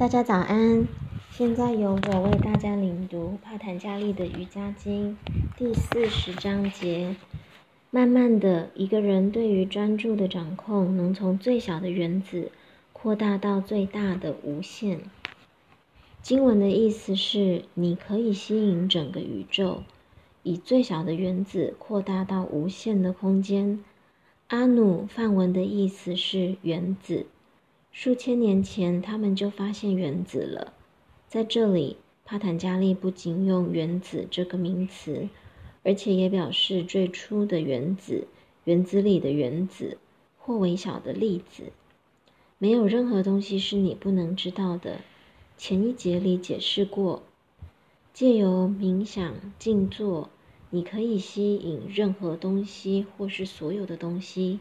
大家早安，现在由我为大家领读帕坦加利的瑜伽经第四十章节。慢慢的，一个人对于专注的掌控，能从最小的原子扩大到最大的无限。经文的意思是，你可以吸引整个宇宙，以最小的原子扩大到无限的空间。阿努梵文的意思是原子。数千年前，他们就发现原子了。在这里，帕坦加利不仅用“原子”这个名词，而且也表示最初的原子、原子里的原子或微小的粒子。没有任何东西是你不能知道的。前一节里解释过，借由冥想静坐，你可以吸引任何东西或是所有的东西。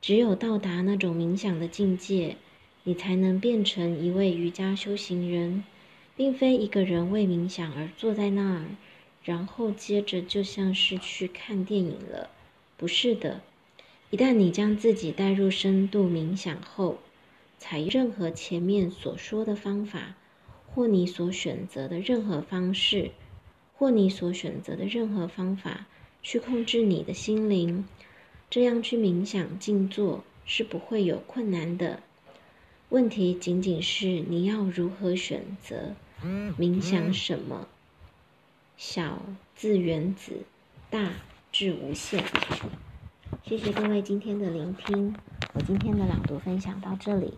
只有到达那种冥想的境界。你才能变成一位瑜伽修行人，并非一个人为冥想而坐在那儿，然后接着就像是去看电影了。不是的，一旦你将自己带入深度冥想后，采用任何前面所说的方法，或你所选择的任何方式，或你所选择的任何方法去控制你的心灵，这样去冥想静坐是不会有困难的。问题仅仅是你要如何选择冥想什么？小自原子，大至无限。谢谢各位今天的聆听，我今天的朗读分享到这里。